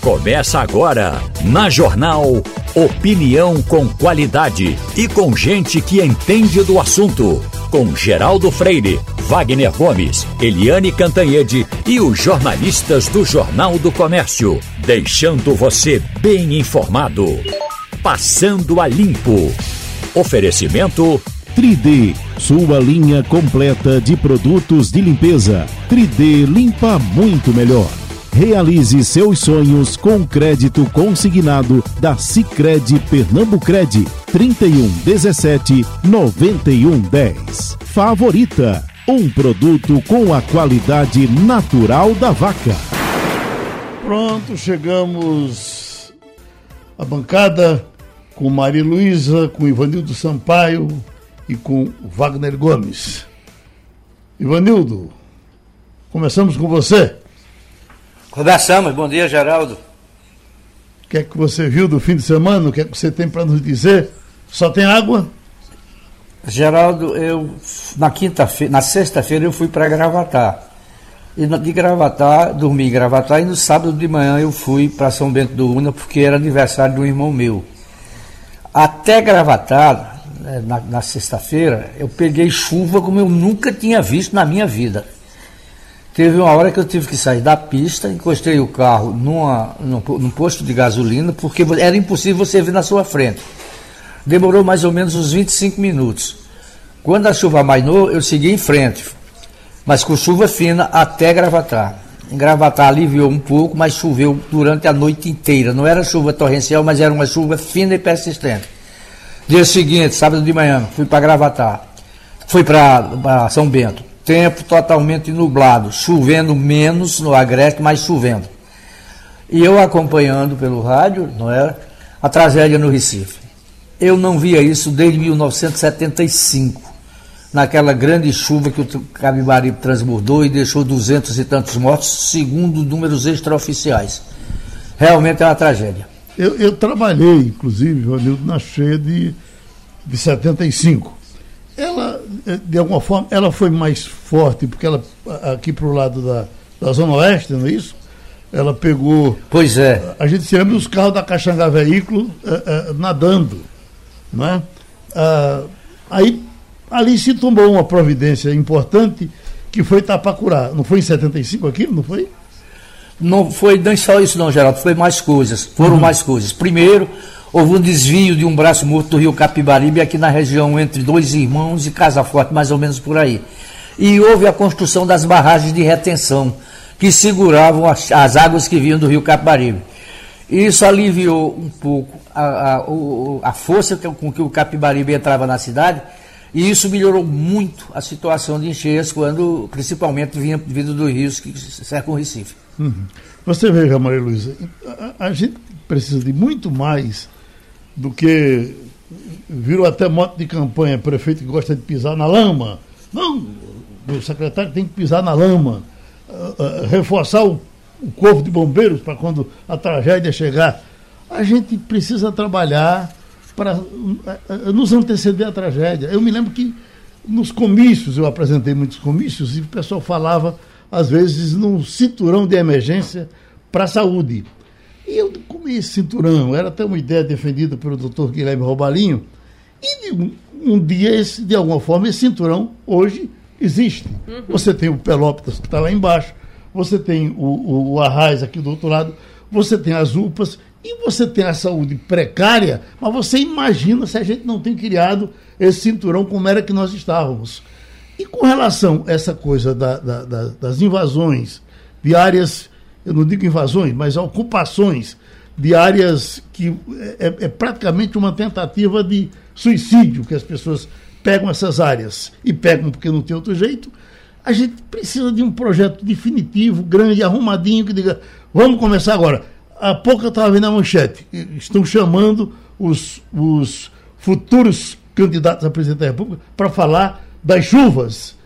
Começa agora, na Jornal Opinião com qualidade e com gente que entende do assunto. Com Geraldo Freire, Wagner Gomes, Eliane Cantanhede e os jornalistas do Jornal do Comércio. Deixando você bem informado. Passando a Limpo. Oferecimento 3D, sua linha completa de produtos de limpeza. 3D limpa muito melhor. Realize seus sonhos com crédito consignado da Sicredi Pernambucred 31 17 91 10. Favorita, um produto com a qualidade natural da vaca. Pronto, chegamos à bancada com Maria Luísa, com Ivanildo Sampaio e com Wagner Gomes. Ivanildo, começamos com você. Começamos, bom dia, Geraldo. O que é que você viu do fim de semana? O que é que você tem para nos dizer? Só tem água? Geraldo, eu na quinta-feira, na sexta-feira eu fui para Gravatar. E de Gravatar, dormi em Gravatar e no sábado de manhã eu fui para São Bento do Una porque era aniversário de um irmão meu. Até Gravatar, né, na, na sexta-feira, eu peguei chuva como eu nunca tinha visto na minha vida. Teve uma hora que eu tive que sair da pista, encostei o carro numa, num, num posto de gasolina, porque era impossível você ver na sua frente. Demorou mais ou menos uns 25 minutos. Quando a chuva amainou, eu segui em frente, mas com chuva fina até Gravatar. Em Gravatar aliviou um pouco, mas choveu durante a noite inteira. Não era chuva torrencial, mas era uma chuva fina e persistente. Dia seguinte, sábado de manhã, fui para Gravatar. Fui para São Bento tempo totalmente nublado, chovendo menos no Agreste, mas chovendo. E eu acompanhando pelo rádio, não era, a tragédia no Recife. Eu não via isso desde 1975, naquela grande chuva que o Cabibaribe transbordou e deixou duzentos e tantos mortos, segundo números extraoficiais. Realmente é uma tragédia. Eu, eu trabalhei, inclusive, Vanildo, na cheia de, de 75 ela, eh, de alguma forma, ela foi mais forte, porque ela, aqui para o lado da, da Zona Oeste, não é isso? Ela pegou. Pois é. A gente se lembra dos carros da Caxangá Veículo uh, uh, nadando. Não é? Uh, aí, ali se tomou uma providência importante que foi Tapacurá. Não foi em 75 aquilo, não foi? Não foi nem só isso, não, Geraldo. Foi mais coisas. Foram uhum. mais coisas. Primeiro, Houve um desvio de um braço morto do rio Capibaribe, aqui na região entre dois irmãos e Casa Forte, mais ou menos por aí. E houve a construção das barragens de retenção, que seguravam as, as águas que vinham do rio Capibaribe. Isso aliviou um pouco a, a, a força com que o Capibaribe entrava na cidade, e isso melhorou muito a situação de encheias, quando principalmente vinha vindo dos rios que cercam o Recife. Uhum. Você veja, Maria Luísa, a, a gente precisa de muito mais do que virou até moto de campanha, prefeito que gosta de pisar na lama. Não, o secretário tem que pisar na lama, uh, uh, reforçar o, o corpo de bombeiros para quando a tragédia chegar. A gente precisa trabalhar para uh, nos anteceder a tragédia. Eu me lembro que nos comícios, eu apresentei muitos comícios, e o pessoal falava, às vezes, num cinturão de emergência para a saúde. E eu comi esse cinturão, era até uma ideia defendida pelo doutor Guilherme Roubalinho, e um, um, dia, esse, de alguma forma, esse cinturão hoje existe. Uhum. Você tem o Pelópitas que está lá embaixo, você tem o, o, o Arraiz aqui do outro lado, você tem as UPAs, e você tem a saúde precária, mas você imagina se a gente não tem criado esse cinturão como era que nós estávamos. E com relação a essa coisa da, da, da, das invasões de áreas eu não digo invasões, mas ocupações de áreas que é, é, praticamente uma tentativa de suicídio, que as pessoas pegam essas áreas e pegam porque não tem outro jeito. A gente precisa de um projeto definitivo, grande, arrumadinho, que diga, vamos começar agora. Há pouco eu estava vendo a manchete, estão chamando os, os futuros candidatos a presidente da República para falar das chuvas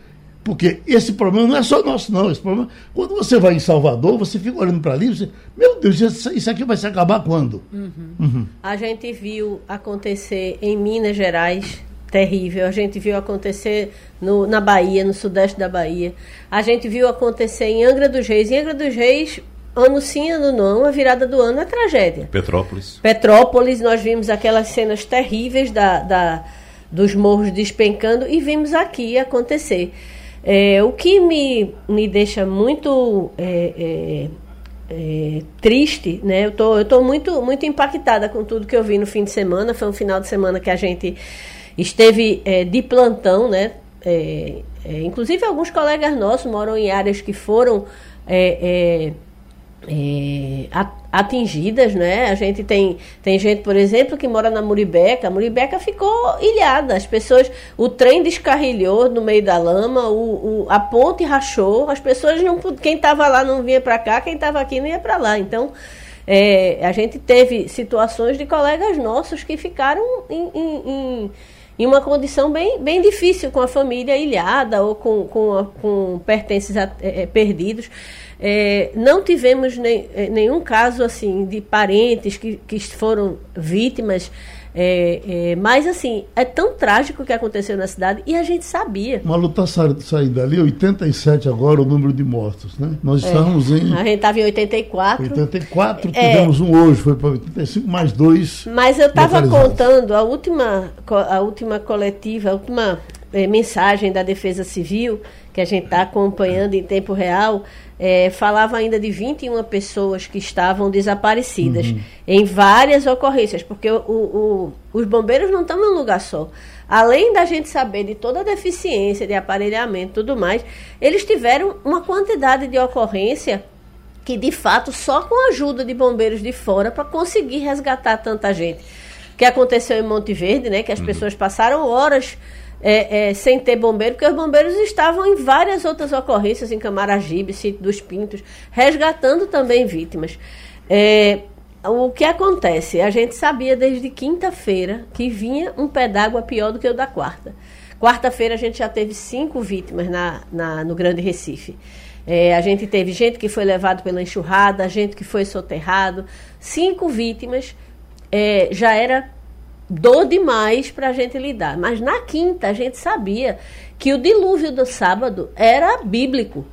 porque esse problema não é só nosso, não. Esse problema, quando você vai em Salvador, você fica olhando para ali e você, meu Deus, isso aqui vai se acabar quando? Uhum. Uhum. A gente viu acontecer em Minas Gerais, terrível. A gente viu acontecer no, na Bahia, no sudeste da Bahia. A gente viu acontecer em Angra dos Reis. Em Angra dos Reis, ano sim, ano não, a virada do ano é tragédia. Petrópolis. Petrópolis, nós vimos aquelas cenas terríveis da, da dos morros despencando e vimos aqui acontecer. É, o que me, me deixa muito é, é, é, triste, né? Eu tô, eu tô muito, muito impactada com tudo que eu vi no fim de semana. Foi um final de semana que a gente esteve é, de plantão, né? É, inclusive alguns colegas nossos moram em áreas que foram é, atingidas, né? A gente tem, tem gente, por exemplo, que mora na Muribeca. A Muribeca ficou ilhada. As pessoas, o trem descarrilhou no meio da lama, o, o a ponte rachou. As pessoas não, quem estava lá não vinha para cá, quem estava aqui não ia para lá. Então, é, a gente teve situações de colegas nossos que ficaram em, em, em em uma condição bem, bem difícil, com a família ilhada ou com, com, com pertences a, é, perdidos. É, não tivemos nem, é, nenhum caso assim de parentes que, que foram vítimas. É, é, mas assim, é tão trágico o que aconteceu na cidade e a gente sabia. Malu está saindo dali, 87 agora o número de mortos, né? Nós é, estávamos em. A gente estava em 84. 84, é. tivemos um hoje, foi para 85, mais dois. Mas eu estava contando a última, a última coletiva, a última é, mensagem da Defesa Civil, que a gente está acompanhando em tempo real é, falava ainda de 21 pessoas que estavam desaparecidas uhum. em várias ocorrências, porque o, o, os bombeiros não estão num lugar só. Além da gente saber de toda a deficiência de aparelhamento e tudo mais, eles tiveram uma quantidade de ocorrência que, de fato, só com a ajuda de bombeiros de fora para conseguir resgatar tanta gente. O que aconteceu em Monte Verde, né, que as uhum. pessoas passaram horas é, é, sem ter bombeiro, porque os bombeiros estavam em várias outras ocorrências, em Camaragibe, Sítio dos Pintos, resgatando também vítimas. É, o que acontece? A gente sabia desde quinta-feira que vinha um pé d'água pior do que o da quarta. Quarta-feira a gente já teve cinco vítimas na, na no Grande Recife. É, a gente teve gente que foi levado pela enxurrada, gente que foi soterrado. Cinco vítimas. É, já era dor demais para a gente lidar. Mas na quinta a gente sabia que o dilúvio do sábado era bíblico,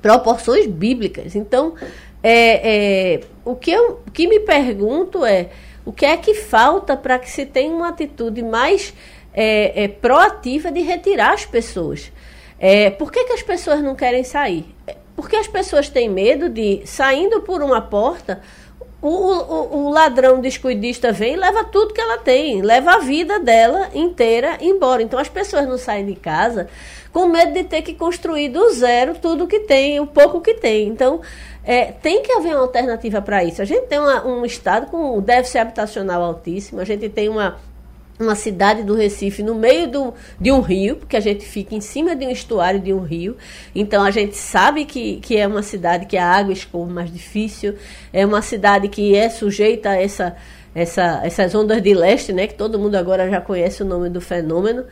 proporções bíblicas. Então, é, é, o, que eu, o que me pergunto é o que é que falta para que se tenha uma atitude mais é, é proativa de retirar as pessoas. É, por que, que as pessoas não querem sair? Porque as pessoas têm medo de, saindo por uma porta, o, o, o, ladrão descuidista vem e leva tudo que ela tem, leva a vida dela inteira embora. Então as pessoas não saem de casa com medo de ter que construir do zero tudo que tem, o pouco que tem. Então é, tem que haver uma alternativa para isso. A gente tem uma, um estado com déficit habitacional altíssimo, a gente tem uma uma cidade do Recife no meio do, de um rio, porque a gente fica em cima de um estuário de um rio. Então a gente sabe que, que é uma cidade que a água escorre mais difícil, é uma cidade que é sujeita a essa, essa, essas ondas de leste, né, que todo mundo agora já conhece o nome do fenômeno.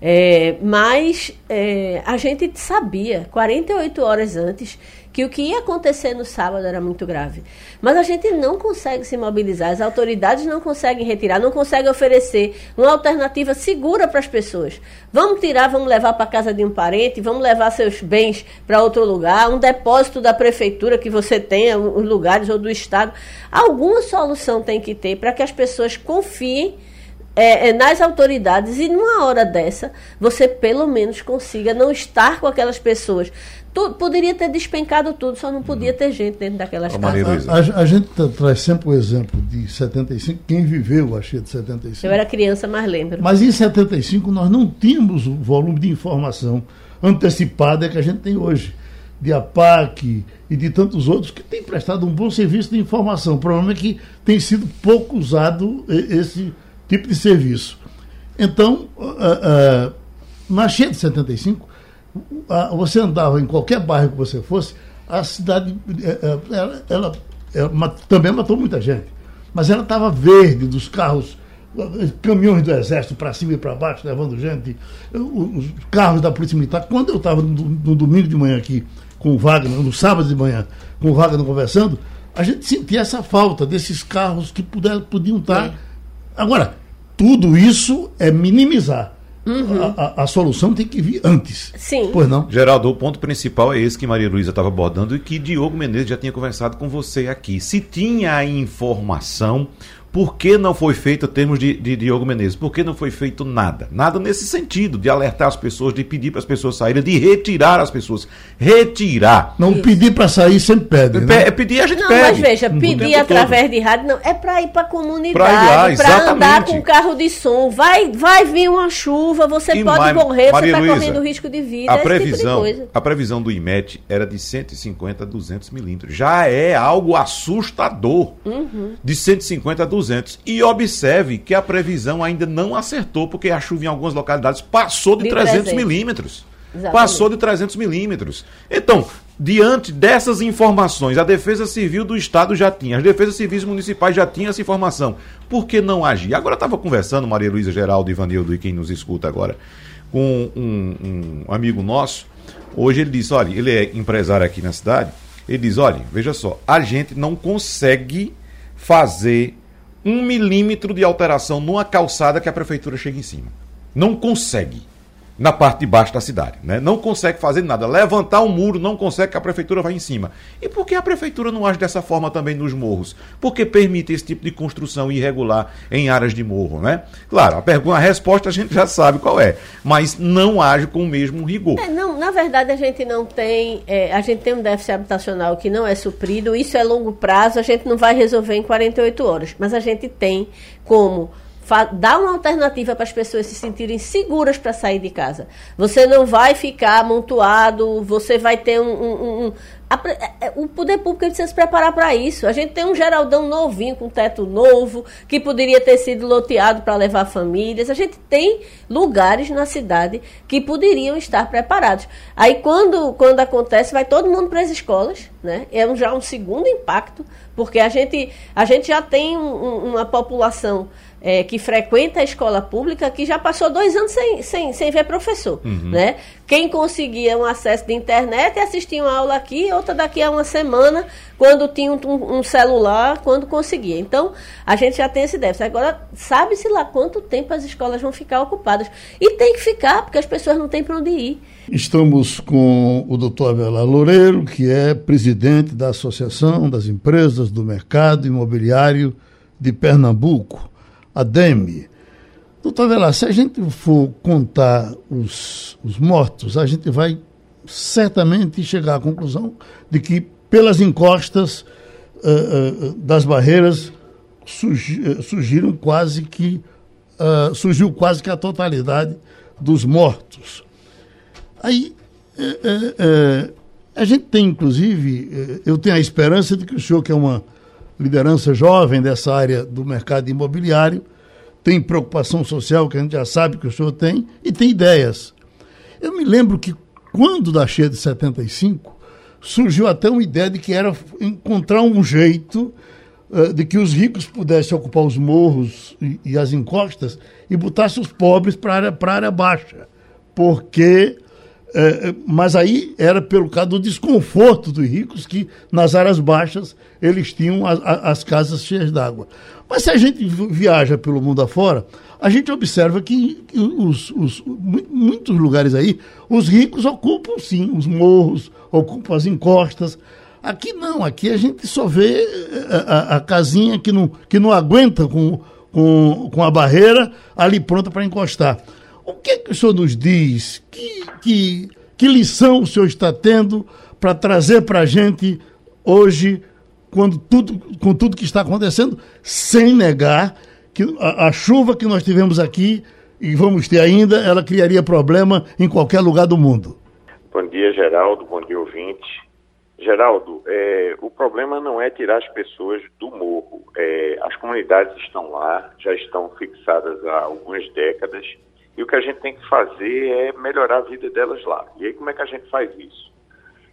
É, mas é, a gente sabia, 48 horas antes, que o que ia acontecer no sábado era muito grave. Mas a gente não consegue se mobilizar, as autoridades não conseguem retirar, não conseguem oferecer uma alternativa segura para as pessoas. Vamos tirar, vamos levar para casa de um parente, vamos levar seus bens para outro lugar, um depósito da prefeitura que você tenha, os lugares ou do estado. Alguma solução tem que ter para que as pessoas confiem é, é, nas autoridades e numa hora dessa você pelo menos consiga não estar com aquelas pessoas. Tu, poderia ter despencado tudo, só não podia ter gente dentro daquelas casas. A, a, gente traz sempre o exemplo de 75, quem viveu a cheia de 75. Eu era criança, mas lembro. Mas em 75 nós não tínhamos o volume de informação antecipada que a gente tem hoje. De APAC e de tantos outros que têm prestado um bom serviço de informação. O problema é que tem sido pouco usado esse tipo de serviço. Então, uh, uh, na cheia de 75, uh, você andava em qualquer bairro que você fosse, a cidade eh, ela, ela, ela, também matou muita gente, mas ela estava verde dos carros, caminhões do exército para cima e para baixo, levando gente, os carros da Polícia Militar. Quando eu estava no, no, domingo de manhã aqui com o Wagner, no sábado de manhã, com o Wagner conversando, a gente sentia essa falta desses carros que puder, podiam estar. Agora, tudo isso é minimizar. Uhum. A, a, a, solução tem que vir antes. Sim. Pois não? Geraldo, o ponto principal é esse que Maria Luísa estava abordando e que Diogo Menezes já tinha conversado com você aqui. Se tinha a informação por que não foi feito, termos de, de Diogo Menezes, por que não foi feito nada? Nada nesse sentido, de alertar as pessoas, de pedir para as pessoas saírem, de retirar as pessoas. Retirar. Não Isso. pedir para sair sempre pede. Né? É pedir, a gente não, pede. Mas veja, pedir através todo. de rádio, não, é para ir para a comunidade, para andar com carro de som. Vai, vai vir uma chuva, você e pode morrer, Maria você está correndo risco de vida. A previsão, tipo a previsão do IMET era de 150 a 200 milímetros. Já é algo assustador. Uhum. De 150 a 200 200. E observe que a previsão ainda não acertou, porque a chuva em algumas localidades passou de, de 300, 300 milímetros. Exatamente. Passou de 300 milímetros. Então, diante dessas informações, a Defesa Civil do Estado já tinha, as Defesas Civis Municipais já tinham essa informação. Por que não agir? Agora eu estava conversando, Maria Luísa Geraldo, Ivanildo e quem nos escuta agora, com um, um amigo nosso. Hoje ele disse: olha, ele é empresário aqui na cidade. Ele diz: olha, veja só, a gente não consegue fazer um milímetro de alteração numa calçada que a prefeitura chega em cima. Não consegue na parte de baixo da cidade. Né? Não consegue fazer nada. Levantar um muro, não consegue que a prefeitura vá em cima. E por que a prefeitura não age dessa forma também nos morros? Porque permite esse tipo de construção irregular em áreas de morro, né? Claro, a, pergunta, a resposta a gente já sabe qual é, mas não age com o mesmo rigor. É, não, na verdade, a gente não tem. É, a gente tem um déficit habitacional que não é suprido, isso é longo prazo, a gente não vai resolver em 48 horas, mas a gente tem como dar uma alternativa para as pessoas se sentirem seguras para sair de casa. Você não vai ficar amontoado, você vai ter um. um, um a, é, é, o poder público precisa se preparar para isso. A gente tem um Geraldão novinho, com teto novo, que poderia ter sido loteado para levar famílias. A gente tem lugares na cidade que poderiam estar preparados. Aí, quando, quando acontece, vai todo mundo para as escolas. Né? É um, já um segundo impacto, porque a gente, a gente já tem um, uma população é, que frequenta a escola pública que já passou dois anos sem, sem, sem ver professor. Uhum. Né? Quem conseguia um acesso de internet assistia uma aula aqui, outra daqui a uma semana, quando tinha um, um celular, quando conseguia. Então, a gente já tem esse déficit. Agora, sabe-se lá quanto tempo as escolas vão ficar ocupadas. E tem que ficar, porque as pessoas não têm para onde ir. Estamos com o doutor Avelar Loureiro, que é presidente da Associação das Empresas do Mercado Imobiliário de Pernambuco a DEME. Doutor Velar, se a gente for contar os, os mortos, a gente vai certamente chegar à conclusão de que pelas encostas uh, uh, das barreiras surgi, uh, surgiram quase que surgiu quase que a totalidade dos mortos. Aí a gente tem inclusive, eu tenho a esperança de que o senhor que é uma liderança jovem dessa área do mercado imobiliário, tem preocupação social, que a gente já sabe que o senhor tem, e tem ideias. Eu me lembro que quando da cheia de 75, surgiu até uma ideia de que era encontrar um jeito uh, de que os ricos pudessem ocupar os morros e, e as encostas e botassem os pobres para a área, área baixa. Porque é, é, mas aí era pelo caso do desconforto dos ricos, que nas áreas baixas eles tinham as casas cheias d'água. Mas se a gente viaja pelo mundo afora, a gente observa que os, os, muitos lugares aí, os ricos ocupam sim os morros, ocupam as encostas. Aqui não, aqui a gente só vê é, a, a casinha que não, que não aguenta com, com, com a barreira ali pronta para encostar. O que, é que o senhor nos diz? Que, que, que lição o senhor está tendo para trazer para a gente hoje, quando tudo, com tudo que está acontecendo, sem negar que a, a chuva que nós tivemos aqui e vamos ter ainda, ela criaria problema em qualquer lugar do mundo. Bom dia, Geraldo. Bom dia, ouvinte. Geraldo, é, o problema não é tirar as pessoas do morro. É, as comunidades estão lá, já estão fixadas há algumas décadas e o que a gente tem que fazer é melhorar a vida delas lá. E aí como é que a gente faz isso?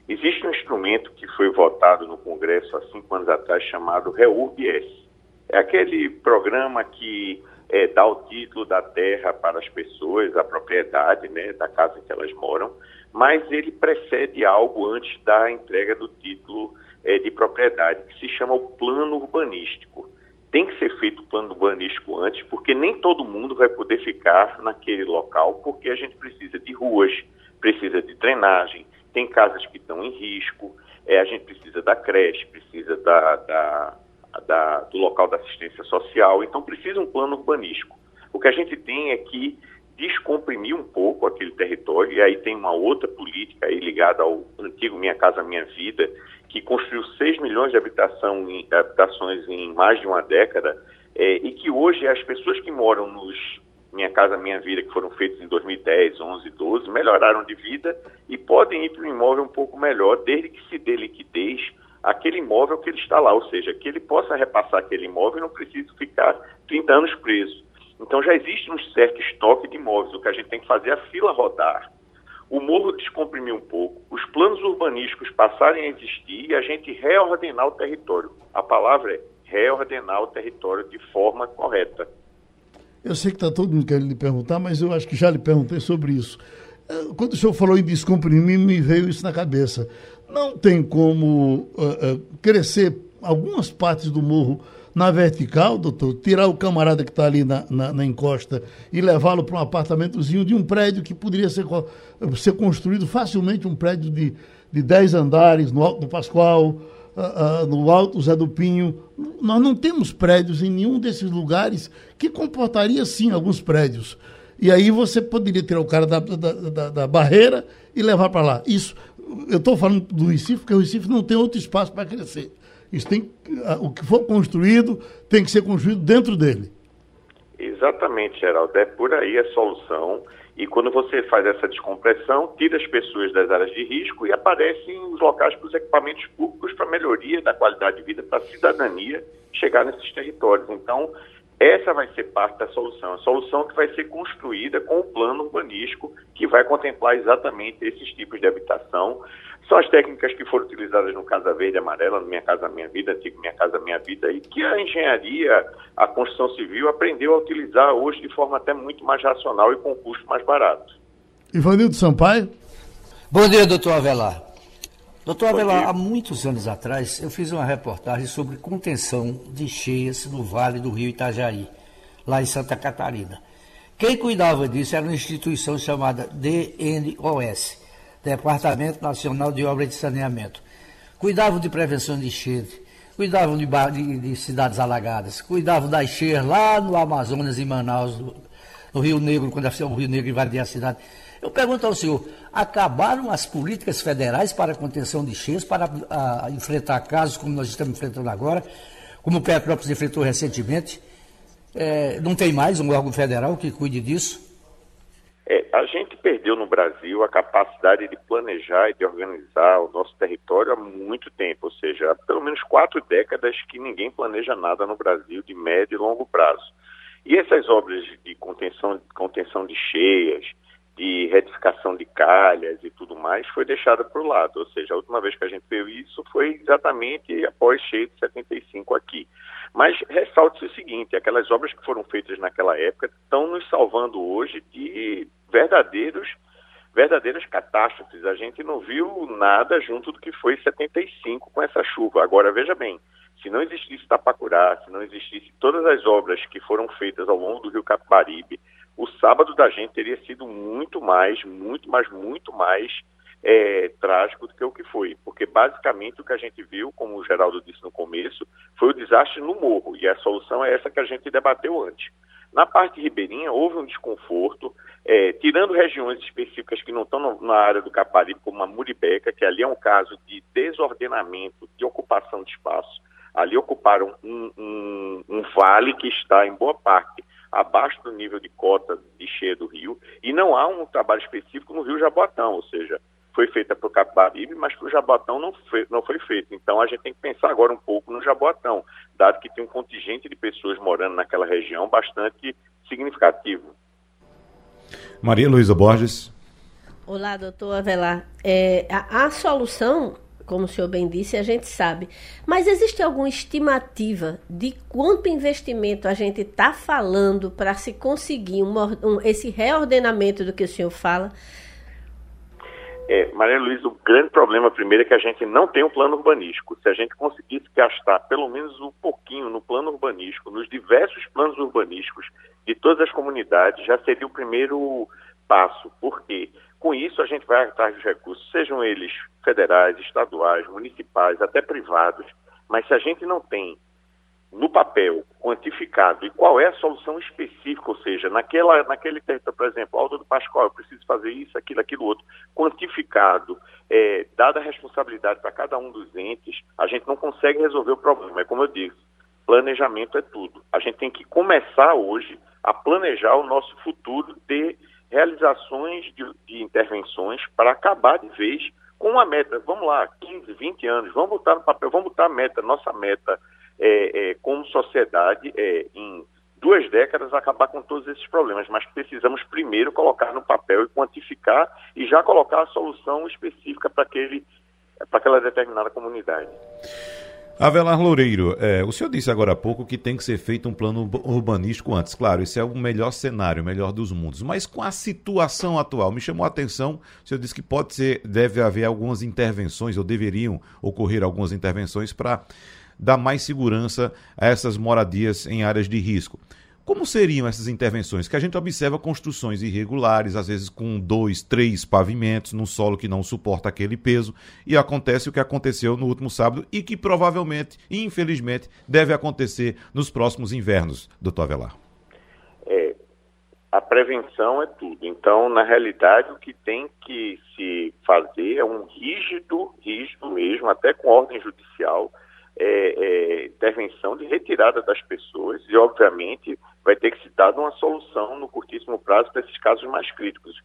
Existe um instrumento que foi votado no Congresso há cinco anos atrás chamado REURB-S. É aquele programa que é, dá o título da terra para as pessoas, a propriedade né, da casa em que elas moram, mas ele precede algo antes da entrega do título é, de propriedade, que se chama o plano urbanístico. Tem que ser feito o plano urbanístico antes, porque nem todo mundo vai poder ficar naquele local, porque a gente precisa de ruas, precisa de drenagem, tem casas que estão em risco, é, a gente precisa da creche, precisa da, da, da, do local da assistência social, então precisa um plano urbanístico. O que a gente tem é que descomprimir um pouco aquele território, e aí tem uma outra política aí ligada ao antigo Minha Casa Minha Vida, que construiu 6 milhões de habitação habitações em mais de uma década, é, e que hoje as pessoas que moram nos Minha Casa Minha Vida, que foram feitos em 2010, 11, 12, melhoraram de vida e podem ir para um imóvel um pouco melhor, desde que se dê liquidez aquele imóvel que ele está lá, ou seja, que ele possa repassar aquele imóvel e não precise ficar 30 anos preso. Então já existe um certo estoque de imóveis. O que a gente tem que fazer é a fila rodar. O morro descomprimir um pouco, os planos urbanísticos passarem a existir e a gente reordenar o território. A palavra é reordenar o território de forma correta. Eu sei que está todo mundo querendo lhe perguntar, mas eu acho que já lhe perguntei sobre isso. Eh, quando o senhor falou em descomprimir, me veio isso na cabeça. Não tem como uh, uh, crescer algumas partes do morro na vertical, doutor, tirar o camarada que está ali na, na, na, encosta e levá-lo para um apartamentozinho de um prédio que poderia ser, ser construído facilmente, um prédio de, de 10 andares no Alto do Pascoal, uh, uh, no Alto Zé do Pinho. Nós não temos prédios em nenhum desses lugares que comportaria, sim, alguns prédios. E aí você poderia tirar o cara da, da, da, da barreira e levar para lá. Isso, eu estou falando do Recife, porque o Recife não tem outro espaço para crescer. Isso tem, o que for construído tem que ser construído dentro dele. Exatamente, Geraldo. É por aí a solução. E quando você faz essa descompressão, tira as pessoas das áreas de risco e aparecem os locais para os equipamentos públicos para melhoria da qualidade de vida, para a cidadania chegar nesses territórios. Então, essa vai ser parte da solução. A solução que vai ser construída com o plano urbanístico que vai contemplar exatamente esses tipos de habitação. São as técnicas que foram utilizadas no Casa Verde e Amarela, no Minha Casa Minha Vida, antigo Minha Casa Minha Vida, e que a engenharia, a construção civil aprendeu a utilizar hoje de forma até muito mais racional e com custo mais barato. Ivanildo Sampaio. Bom dia, doutor Avelar. Doutor Avelar, há muitos anos atrás eu fiz uma reportagem sobre contenção de cheias no Vale do Rio Itajaí, lá em Santa Catarina. Quem cuidava disso era uma instituição chamada DNOS, Departamento Nacional de Obras de Saneamento. Cuidavam de prevenção de enchente, cuidavam de, de, de, cidades alagadas, cuidavam das cheias lá no Amazonas, em Manaus, no, no Rio Negro, quando o Rio Negro invadia a cidade. Eu pergunto ao senhor, acabaram as políticas federais para a contenção de cheias, para a, a enfrentar casos como nós estamos enfrentando agora, como o Petrópolis enfrentou recentemente? É, não tem mais um órgão federal que cuide disso? É, a gente perdeu no Brasil a capacidade de planejar e de organizar o nosso território há muito tempo, ou seja, há pelo menos quatro décadas que ninguém planeja nada no Brasil de médio e longo prazo. E essas obras de contenção, contenção de cheias, de retificação de calhas e tudo mais foi deixada para o lado. Ou seja, a última vez que a gente viu isso foi exatamente após cheio de 75 aqui. Mas ressalte-se o seguinte, aquelas obras que foram feitas naquela época estão nos salvando hoje de verdadeiros verdadeiras catástrofes. A gente não viu nada junto do que foi 75 com essa chuva. Agora, veja bem, se não existisse Tapacurá, se não existisse todas as obras que foram feitas ao longo do rio Capibaribe, o sábado da gente teria sido muito mais, muito mais, muito mais é, trágico do que o que foi. Porque basicamente o que a gente viu, como o Geraldo disse no começo, foi o desastre no morro. E a solução é essa que a gente debateu antes. Na parte ribeirinha houve um desconforto, é, tirando regiões específicas que não estão na área do Caparibe, como a Muribeca, que ali é um caso de desordenamento, de ocupação de espaço. Ali ocuparam um, um, um vale que está, em boa parte, abaixo do nível de cota de cheia do rio, e não há um trabalho específico no rio Jaboatão, ou seja, foi feita para o Capibaribe, mas para o Jaboatão não foi, não foi feito. Então a gente tem que pensar agora um pouco no Jaboatão, dado que tem um contingente de pessoas morando naquela região bastante significativo. Maria Luísa Borges. Olá, doutor Avelar. É, a, a solução como o senhor bem disse, a gente sabe. Mas existe alguma estimativa de quanto investimento a gente está falando para se conseguir um, um, esse reordenamento do que o senhor fala? É, Maria Luísa, o grande problema primeiro é que a gente não tem um plano urbanístico. Se a gente conseguisse gastar pelo menos um pouquinho no plano urbanístico, nos diversos planos urbanísticos de todas as comunidades, já seria o primeiro passo. Por quê? Com isso, a gente vai atrás dos recursos, sejam eles federais, estaduais, municipais, até privados. Mas se a gente não tem no papel, quantificado, e qual é a solução específica, ou seja, naquela, naquele território, por exemplo, Alto do Pascoal, eu preciso fazer isso, aquilo, aquilo outro, quantificado, é, dada a responsabilidade para cada um dos entes, a gente não consegue resolver o problema. É como eu disse, planejamento é tudo. A gente tem que começar hoje a planejar o nosso futuro de realizações de, de intervenções para acabar de vez com uma meta. Vamos lá, 15, 20 anos, vamos botar no papel, vamos botar a meta, nossa meta é, é, como sociedade, é, em duas décadas, acabar com todos esses problemas. Mas precisamos primeiro colocar no papel e quantificar e já colocar a solução específica para aquela determinada comunidade. Avelar Loureiro, é, o senhor disse agora há pouco que tem que ser feito um plano urbanístico antes. Claro, esse é o melhor cenário, o melhor dos mundos. Mas com a situação atual, me chamou a atenção, o senhor disse que pode ser, deve haver algumas intervenções, ou deveriam ocorrer algumas intervenções para dar mais segurança a essas moradias em áreas de risco. Como seriam essas intervenções? Que a gente observa construções irregulares, às vezes com dois, três pavimentos, num solo que não suporta aquele peso, e acontece o que aconteceu no último sábado e que provavelmente, infelizmente, deve acontecer nos próximos invernos, doutor Avelar. É, a prevenção é tudo. Então, na realidade, o que tem que se fazer é um rígido, rígido mesmo, até com ordem judicial, é, é, intervenção de retirada das pessoas e, obviamente, vai ter que se dar uma solução no curtíssimo prazo para esses casos mais críticos.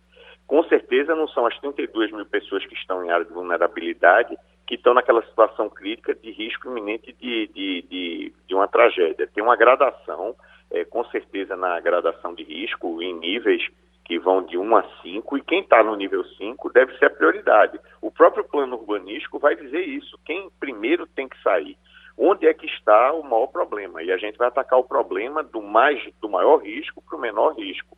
Com certeza não são as 32 mil pessoas que estão em área de vulnerabilidade que estão naquela situação crítica de risco iminente de, de, de, de uma tragédia. Tem uma gradação, é, com certeza na gradação de risco, em níveis que vão de 1 a 5, e quem está no nível 5 deve ser a prioridade. O próprio plano urbanístico vai dizer isso, quem primeiro tem que sair. Onde é que está o maior problema? E a gente vai atacar o problema do, mais, do maior risco para o menor risco.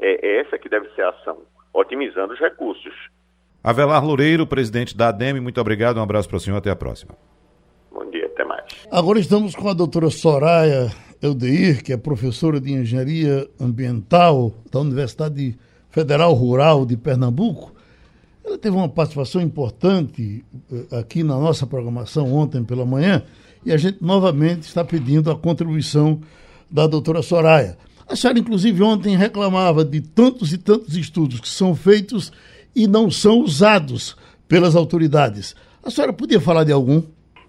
É, é essa que deve ser a ação, otimizando os recursos. Avelar Loureiro, presidente da ADEME, muito obrigado, um abraço para o senhor, até a próxima. Bom dia, até mais. Agora estamos com a doutora Soraya Eudeir, que é professora de Engenharia Ambiental da Universidade Federal Rural de Pernambuco. Ela teve uma participação importante eh, aqui na nossa programação ontem pela manhã e a gente novamente está pedindo a contribuição da doutora Soraya. A senhora, inclusive, ontem reclamava de tantos e tantos estudos que são feitos e não são usados pelas autoridades. A senhora podia falar de algum?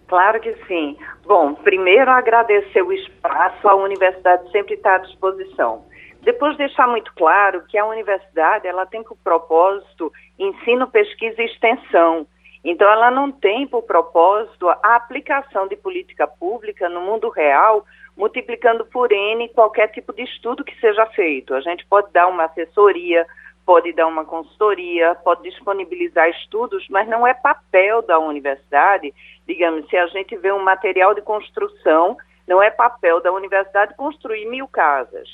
Claro que sim. Bom, primeiro agradecer o espaço, a universidade sempre está à disposição. Depois deixar muito claro que a universidade ela tem por propósito ensino, pesquisa e extensão. Então ela não tem por propósito a aplicação de política pública no mundo real, multiplicando por N qualquer tipo de estudo que seja feito. A gente pode dar uma assessoria, pode dar uma consultoria, pode disponibilizar estudos, mas não é papel da universidade, digamos, se a gente vê um material de construção, não é papel da universidade construir mil casas.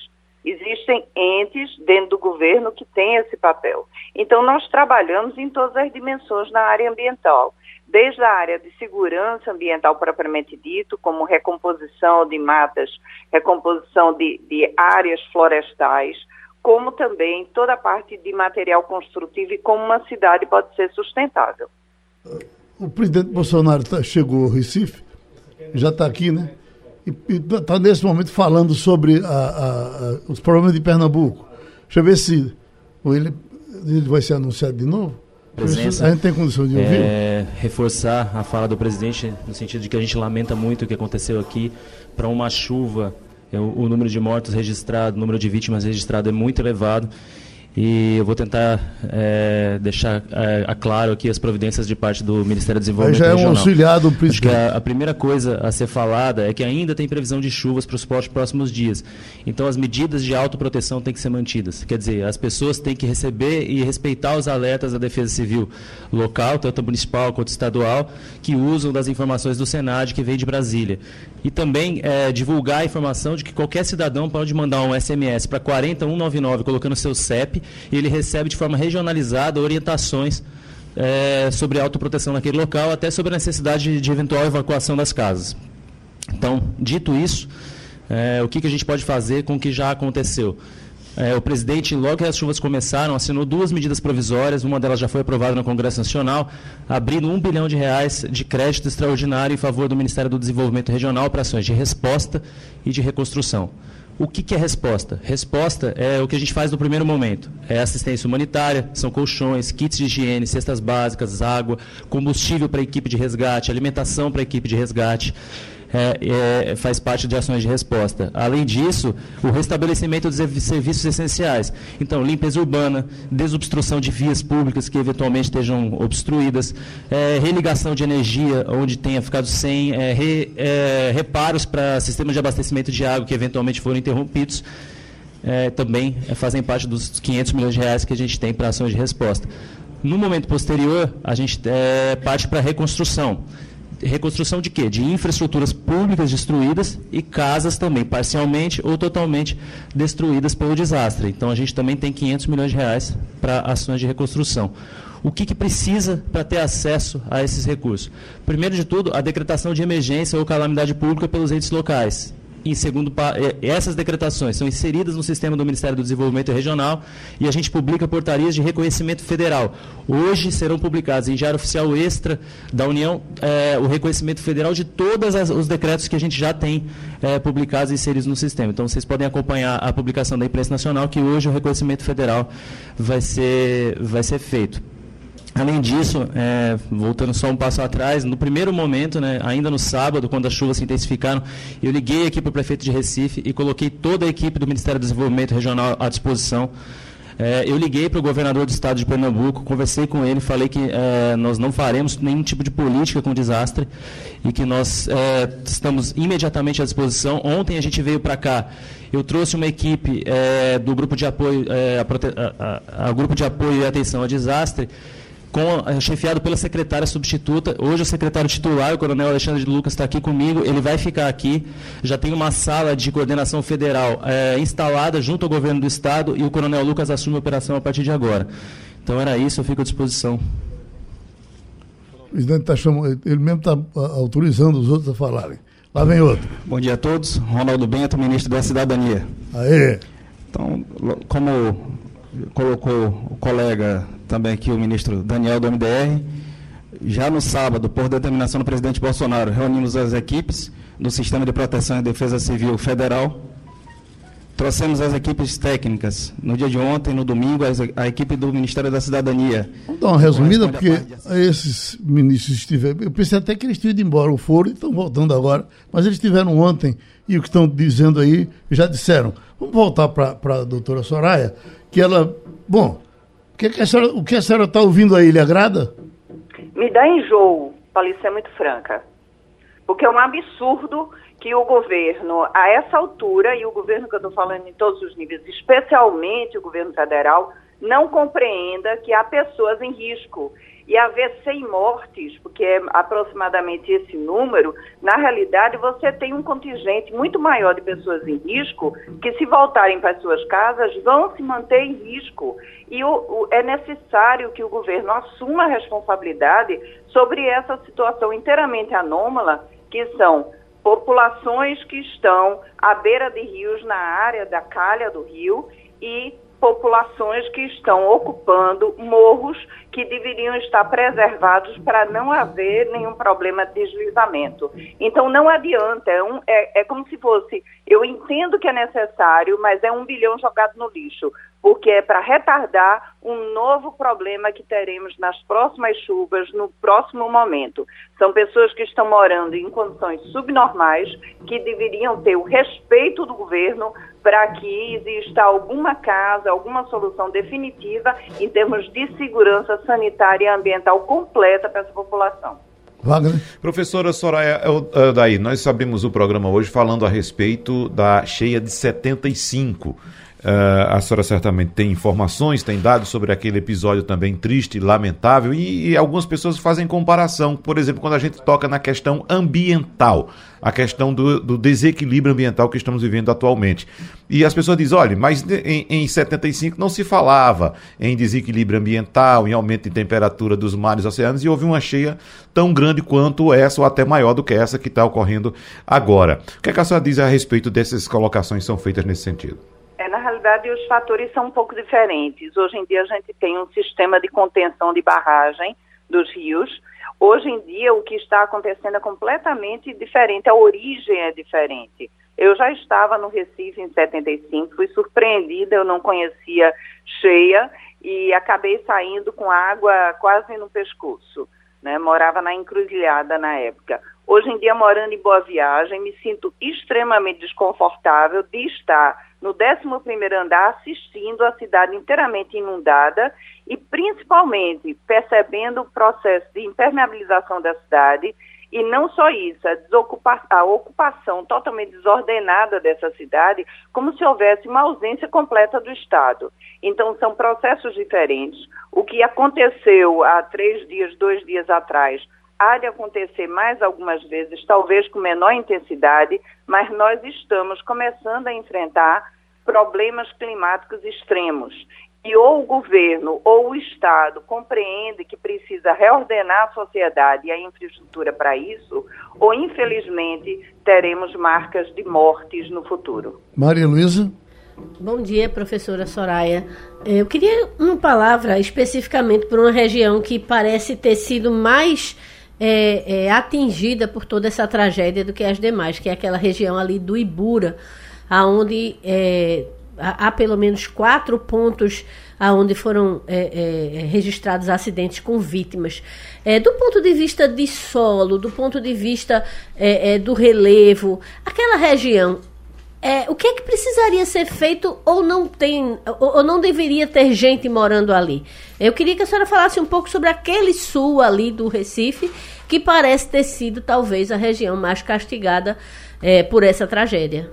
Existem entes dentro do governo que têm esse papel. Então, nós trabalhamos em todas as dimensões na área ambiental, desde a área de segurança ambiental propriamente dito, como recomposição de matas, recomposição de, de áreas florestais, como também toda a parte de material construtivo e como uma cidade pode ser sustentável. O presidente Bolsonaro tá, chegou ao Recife, já está aqui, né? E está nesse momento falando sobre a, a, a, os problemas de Pernambuco. Deixa eu ver se ele, ele vai ser anunciado de novo. Presença, a gente tem condição de ouvir? É, reforçar a fala do presidente no sentido de que a gente lamenta muito o que aconteceu aqui para uma chuva o, o número de mortos registrado, o número de vítimas registrado é muito elevado e eu vou tentar é, deixar é, claro aqui as providências de parte do Ministério do Desenvolvimento Aí já é um Regional. auxiliar do presidente. A, a, primeira coisa a ser falada é que ainda tem previsão de chuvas para os próximos dias. Então as medidas de autoproteção têm que ser mantidas. Quer dizer, as pessoas têm que receber e respeitar os alertas da Defesa Civil local, tanto municipal quanto estadual, que usam das informações do Senad que vem de Brasília. E também é, divulgar a informação de que qualquer cidadão pode mandar um SMS para 40199 colocando seu CEP e ele recebe de forma regionalizada orientações é, sobre autoproteção naquele local, até sobre a necessidade de eventual evacuação das casas. Então, dito isso, é, o que, que a gente pode fazer com o que já aconteceu? É, o presidente, logo que as chuvas começaram, assinou duas medidas provisórias, uma delas já foi aprovada no Congresso Nacional, abrindo um bilhão de reais de crédito extraordinário em favor do Ministério do Desenvolvimento Regional para ações de resposta e de reconstrução. O que, que, é resposta? Resposta é o que a gente faz no primeiro momento. É assistência humanitária, são colchões, kits de higiene, cestas básicas, água, combustível para a equipe de resgate, alimentação para a equipe de resgate é, é, faz parte de ações de resposta. Além disso, o restabelecimento dos serviços essenciais. Então, limpeza urbana, desobstrução de vias públicas que eventualmente estejam obstruídas, é, religação de energia onde tenha ficado sem, é, re, é, reparos para sistemas de abastecimento de água que eventualmente foram interrompidos. É, também fazem parte dos 500 milhões de reais que a gente tem para ações de resposta. No momento posterior, a gente é, parte para a reconstrução reconstrução de quê? De infraestruturas públicas destruídas e casas também parcialmente ou totalmente destruídas pelo desastre. Então a gente também tem 500 milhões de reais para ações de reconstrução. O que, que precisa para ter acesso a esses recursos? Primeiro de tudo, a decretação de emergência ou calamidade pública pelos entes locais em segundo essas decretações são inseridas no sistema do Ministério do Desenvolvimento Regional e a gente publica portarias de reconhecimento federal. Hoje serão publicados em Diário Oficial Extra da União é, o reconhecimento federal de todos os decretos que a gente já tem é, publicados e inseridos no sistema. Então vocês podem acompanhar a publicação da imprensa nacional que hoje o reconhecimento federal vai ser, vai ser feito. Além disso, é, voltando só um passo atrás, no primeiro momento, né, ainda no sábado, quando as chuvas se intensificaram, eu liguei aqui para o prefeito de Recife e coloquei toda a equipe do Ministério do Desenvolvimento Regional à disposição. É, eu liguei para o governador do estado de Pernambuco, conversei com ele, falei que é, nós não faremos nenhum tipo de política com desastre e que nós é, estamos imediatamente à disposição. Ontem a gente veio para cá, eu trouxe uma equipe é, do grupo de apoio, é, a, a, a, grupo de apoio e atenção a desastre com, é, chefiado pela secretária substituta. Hoje o secretário titular, o coronel Alexandre de Lucas, está aqui comigo. Ele vai ficar aqui. Já tem uma sala de coordenação federal é, instalada junto ao governo do Estado e o coronel Lucas assume a operação a partir de agora. Então era isso, eu fico à disposição. O presidente está chamando, ele mesmo está autorizando os outros a falarem. Lá vem outro. Bom dia a todos. Ronaldo Bento, ministro da Cidadania. Aê! Então, como colocou o colega também aqui, o ministro Daniel do MDR. Já no sábado, por determinação do presidente Bolsonaro, reunimos as equipes do Sistema de Proteção e Defesa Civil Federal. Trouxemos as equipes técnicas no dia de ontem, no domingo, a equipe do Ministério da Cidadania. Vamos dar uma resumida, porque esses ministros estiveram. Eu pensei até que eles tinham ido embora, ou foram e estão voltando agora, mas eles estiveram ontem e o que estão dizendo aí já disseram. Vamos voltar para a doutora Soraya, que ela. Bom, que que senhora, o que a senhora está ouvindo aí, lhe agrada? Me dá enjoo, para ser muito franca. Porque é um absurdo que o governo, a essa altura, e o governo que eu estou falando em todos os níveis, especialmente o governo federal, não compreenda que há pessoas em risco e haver 100 mortes, porque é aproximadamente esse número, na realidade você tem um contingente muito maior de pessoas em risco que, se voltarem para as suas casas, vão se manter em risco. E o, o, é necessário que o governo assuma a responsabilidade sobre essa situação inteiramente anômala, que são populações que estão à beira de rios, na área da calha do rio, e populações que estão ocupando morros que deveriam estar preservados para não haver nenhum problema de deslizamento. Então não adianta, é, um, é, é como se fosse, eu entendo que é necessário, mas é um bilhão jogado no lixo porque é para retardar um novo problema que teremos nas próximas chuvas, no próximo momento. São pessoas que estão morando em condições subnormais, que deveriam ter o respeito do governo para que exista alguma casa, alguma solução definitiva em termos de segurança sanitária e ambiental completa para essa população. Wagner. Professora Soraya, daí, nós abrimos o programa hoje falando a respeito da cheia de 75 Uh, a senhora certamente tem informações, tem dados sobre aquele episódio também triste, lamentável, e, e, algumas pessoas fazem comparação, por exemplo, quando a gente toca na questão ambiental, a questão do, do desequilíbrio ambiental que estamos vivendo atualmente. E as pessoas dizem: olha, mas em, em 75 não se falava em desequilíbrio ambiental, em aumento de temperatura dos mares e oceanos, e houve uma cheia tão grande quanto essa, ou até maior do que essa que está ocorrendo agora. O que, é que a senhora diz a respeito dessas colocações que são feitas nesse sentido? Realidade, os fatores são um pouco diferentes. Hoje em dia, a gente tem um sistema de contenção de barragem dos rios. Hoje em dia, o que está acontecendo é completamente diferente, a origem é diferente. Eu já estava no Recife em 75, fui surpreendida, eu não conhecia cheia e acabei saindo com água quase no pescoço. Né? Morava na encruzilhada na época. Hoje em dia, morando em Boa Viagem, me sinto extremamente desconfortável de estar no 11º andar assistindo a cidade inteiramente inundada e principalmente percebendo o processo de impermeabilização da cidade e não só isso, a, a, ocupação totalmente desordenada dessa cidade, como se houvesse uma ausência completa do Estado. Então, são processos diferentes. O que aconteceu há três dias, dois dias atrás, há de acontecer mais algumas vezes, talvez com menor intensidade, mas nós estamos começando a enfrentar problemas climáticos extremos. E ou o governo ou o Estado compreende que precisa reordenar a sociedade e a infraestrutura para isso, ou infelizmente teremos marcas de mortes no futuro. Maria Luísa? Bom dia, professora Soraya. Eu queria uma palavra especificamente por uma região que parece ter sido mais é, é, atingida por toda essa tragédia do que as demais, que é aquela região ali do Ibura, aonde é, há pelo menos quatro pontos aonde foram é, é, registrados acidentes com vítimas. É, do ponto de vista de solo, do ponto de vista é, é, do relevo, aquela região, é, o que é que precisaria ser feito ou não tem, ou, ou, não deveria ter gente morando ali? Eu queria que a senhora falasse um pouco sobre aquele sul ali do Recife, que parece ter sido talvez a região mais castigada é, por essa tragédia.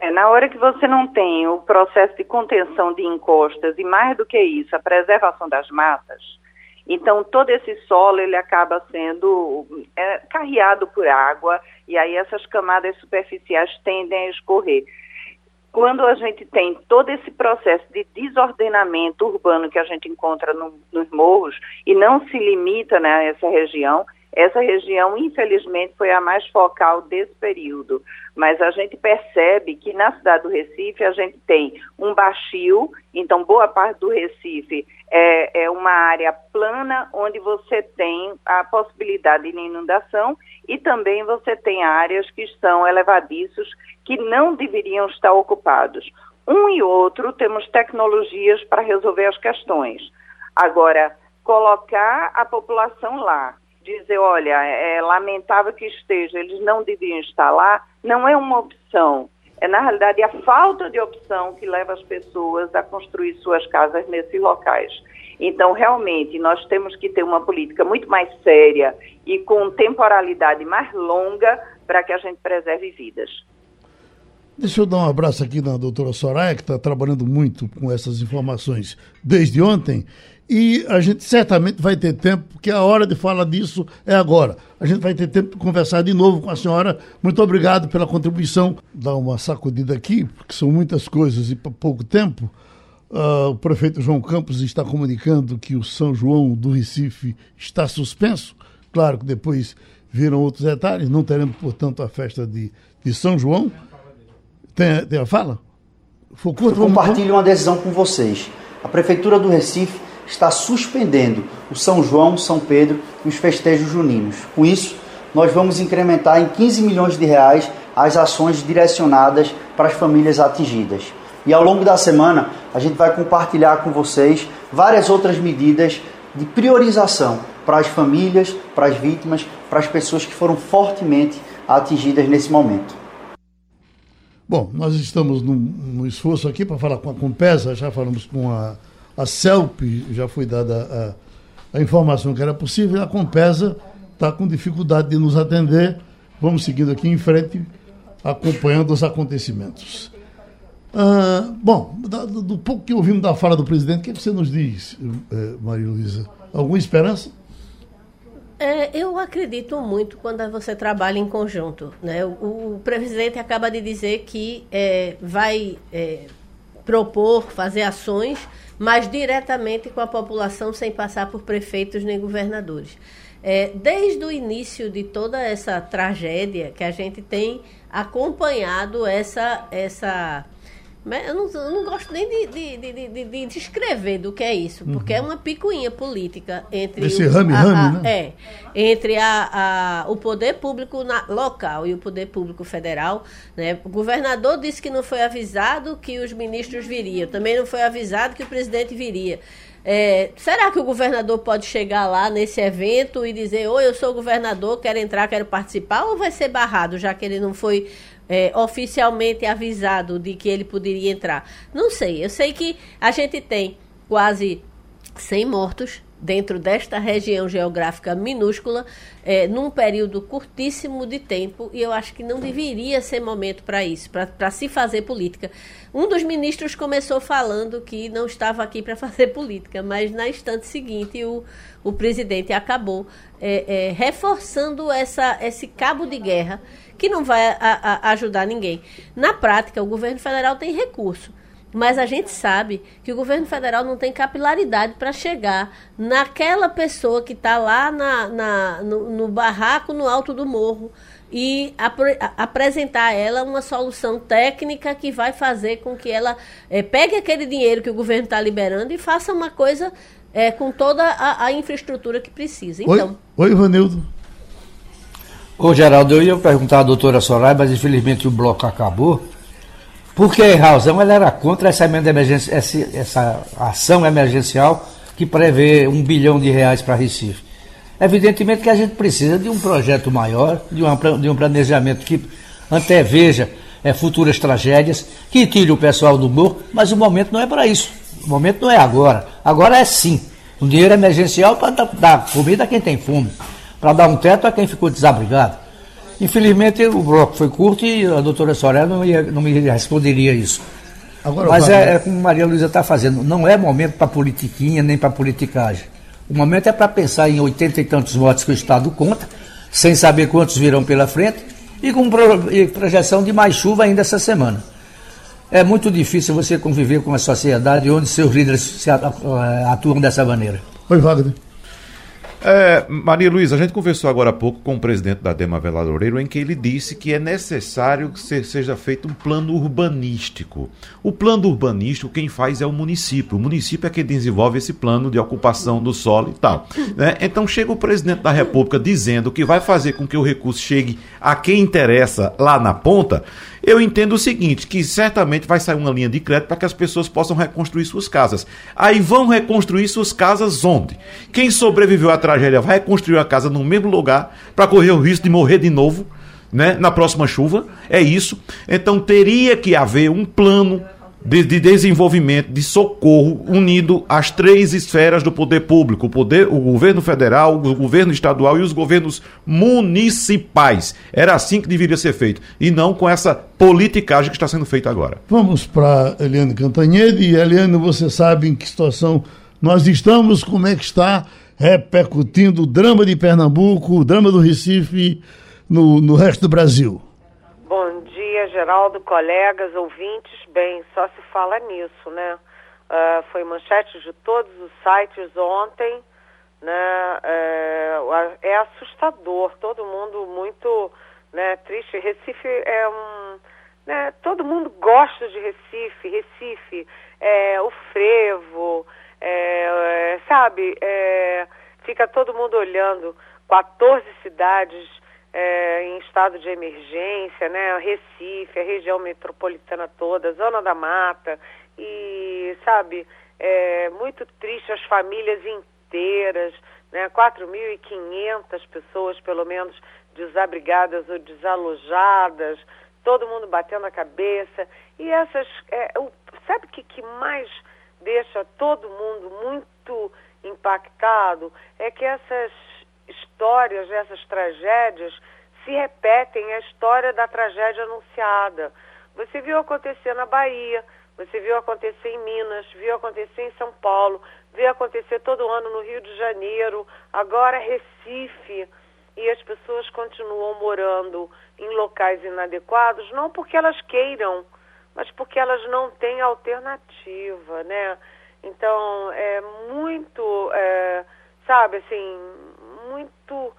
É, na hora que você não tem o processo de contenção de encostas e mais do que isso, a preservação das matas, então todo esse solo ele acaba sendo é, carreado por água e aí essas camadas superficiais tendem a escorrer. Quando a gente tem todo esse processo de desordenamento urbano que a gente encontra no, nos morros e não se limita né, a essa região, essa região, infelizmente, foi a mais focal desse período. Mas a gente percebe que na cidade do Recife a gente tem um baixio, então boa parte do Recife é, é uma área plana onde você tem a possibilidade de inundação e também você tem áreas que estão elevadiços que não deveriam estar ocupados. Um e outro temos tecnologias para resolver as questões. Agora, colocar a população lá dizer, olha, é lamentável que esteja, eles não deviam estar lá, não é uma opção. É, na realidade, a falta de opção que leva as pessoas a construir suas casas nesses locais. Então, realmente, nós temos que ter uma política muito mais séria e com temporalidade mais longa para que a gente preserve vidas. Deixa eu dar um abraço aqui na doutora Soraya, que está trabalhando muito com essas informações desde ontem. E a gente certamente vai ter tempo, porque a hora de falar disso é agora. A gente vai ter tempo de conversar de novo com a senhora. Muito obrigado pela contribuição. Dar uma sacudida aqui, porque são muitas coisas e para pouco tempo. Uh, o prefeito João Campos está comunicando que o São João do Recife está suspenso. Claro que depois viram outros detalhes. Não teremos, portanto, a festa de, de São João. Tem, tem fala? Foucault, Eu compartilho uma decisão com vocês. A Prefeitura do Recife está suspendendo o São João, São Pedro e os festejos juninos. Com isso, nós vamos incrementar em 15 milhões de reais as ações direcionadas para as famílias atingidas. E ao longo da semana, a gente vai compartilhar com vocês várias outras medidas de priorização para as famílias, para as vítimas, para as pessoas que foram fortemente atingidas nesse momento. Bom, nós estamos no esforço aqui para falar com a Compesa, já falamos com a a CELP já foi dada a, a informação que era possível, a Compesa está com dificuldade de nos atender. Vamos seguindo aqui em frente, acompanhando os acontecimentos. Ah, bom, do, do pouco que ouvimos da fala do presidente, o que você nos diz, eh, Maria Luísa? Alguma esperança? É, eu acredito muito quando você trabalha em conjunto. Né? O, o presidente acaba de dizer que é, vai é, propor, fazer ações, mas diretamente com a população, sem passar por prefeitos nem governadores. É, desde o início de toda essa tragédia que a gente tem acompanhado essa essa Eu não, eu não gosto nem de, de, de, de- de descrever do que é isso, porque é uma picuinha política entre Esse o- rame-rame, a- a- né? é, entre a, a- o poder público na- local e o poder público federal. Né? O governador disse que não foi avisado que os ministros viriam, também não foi avisado que o presidente viria. É, será que o governador pode chegar lá nesse evento e dizer: Oi, eu sou o governador, quero entrar, quero participar? Ou vai ser barrado, já que ele não foi é, oficialmente avisado de que ele poderia entrar? Não sei. Eu sei que a gente tem quase 100 mortos dentro desta região geográfica minúscula, é, num período curtíssimo de tempo, e eu acho que não deveria ser momento para isso, para se fazer política. Um dos ministros começou falando que não estava aqui para fazer política, mas na instante seguinte o, o presidente acabou é, é, reforçando essa, esse cabo de guerra que não vai a- a- ajudar ninguém. Na prática, o governo federal tem recurso. Mas a gente sabe que o governo federal não tem capilaridade para chegar naquela pessoa que está lá na, na- no, no barraco no alto do morro e apre- a- apresentar a ela uma solução técnica que vai fazer com que ela eh, pegue aquele dinheiro que o governo está liberando e faça uma coisa eh, com toda a, a infraestrutura que precisa. Então, Oi, Oi Ivanildo. Ô Geraldo, eu ia perguntar à doutora Soraya, mas infelizmente o bloco acabou. Porque em razão ela era contra essa emenda emergência, essa, essa ação emergencial que prevê um bilhão de reais para Recife. Evidentemente que a gente precisa de um projeto maior, de, uma, de um planejamento que anteveja eh, futuras tragédias, que tire o pessoal do morro, mas o momento não é para isso. O momento não é agora. Agora é sim. Um dinheiro emergencial para dar comida a quem tem fome, para dar um teto a quem ficou desabrigado. Infelizmente o bloco foi curto e a doutora Soraya não, ia- não me responderia isso. Agora, Mas é, é como Maria Luísa está fazendo, não é momento para politiquinha nem para politicagem. O momento é para pensar em 80 e tantos votos que o Estado conta, sem saber quantos virão pela frente, e com pro- projeção de mais chuva ainda essa semana. É muito difícil você conviver com uma sociedade onde seus líderes atuam dessa maneira. Oi, Wagner. É, Maria Luísa, a gente conversou agora há pouco com o presidente da Dema Velar Loureiro, em que ele disse que é necessário que se- seja feito um plano urbanístico. O plano urbanístico, quem faz é o município. O município é quem desenvolve esse plano de ocupação do solo e tal. né? Então chega o presidente da República dizendo que vai fazer com que o recurso chegue a quem interessa lá na ponta. Eu entendo o seguinte, que certamente vai sair uma linha de crédito para que as pessoas possam reconstruir suas casas. Aí vão reconstruir suas casas onde? Quem sobreviveu à tragédia vai reconstruir a casa no mesmo lugar para correr o risco de morrer de novo, né? Na próxima chuva. É isso. Então teria que haver um plano de, de desenvolvimento, de socorro, unido às três esferas do poder público: o, poder, o governo federal, o governo estadual e os governos municipais. Era assim que deveria ser feito, e não com essa politicagem que está sendo feita agora. Vamos para Eliane Cantanhede. Eliane, você sabe em que situação nós estamos, como é que está repercutindo o drama de Pernambuco, o drama do Recife no, no resto do Brasil. Geraldo, colegas, ouvintes. Bem, só se fala nisso, né? Ah, foi manchete de todos os sites ontem, né? É, é assustador, todo mundo muito né, triste. Recife é um. Né, todo mundo gosta de Recife, Recife, é, o frevo, é, é, sabe? É, fica todo mundo olhando 14 cidades é, em estado de emergência, né? Recife, a região metropolitana toda, Zona da Mata, e, sabe, é muito triste as famílias inteiras, né? 4.500 pessoas, pelo menos, desabrigadas ou desalojadas, todo mundo batendo a cabeça, e essas, é, o, sabe o que, que mais deixa todo mundo muito impactado? É que essas histórias dessas tragédias se repetem a história da tragédia anunciada. Você viu acontecer na Bahia, você viu acontecer em Minas, viu acontecer em São Paulo, viu acontecer todo ano no Rio de Janeiro, agora Recife, e as pessoas continuam morando em locais inadequados, não porque elas queiram, mas porque elas não têm alternativa, né? Então, é muito, é, sabe, assim, muito,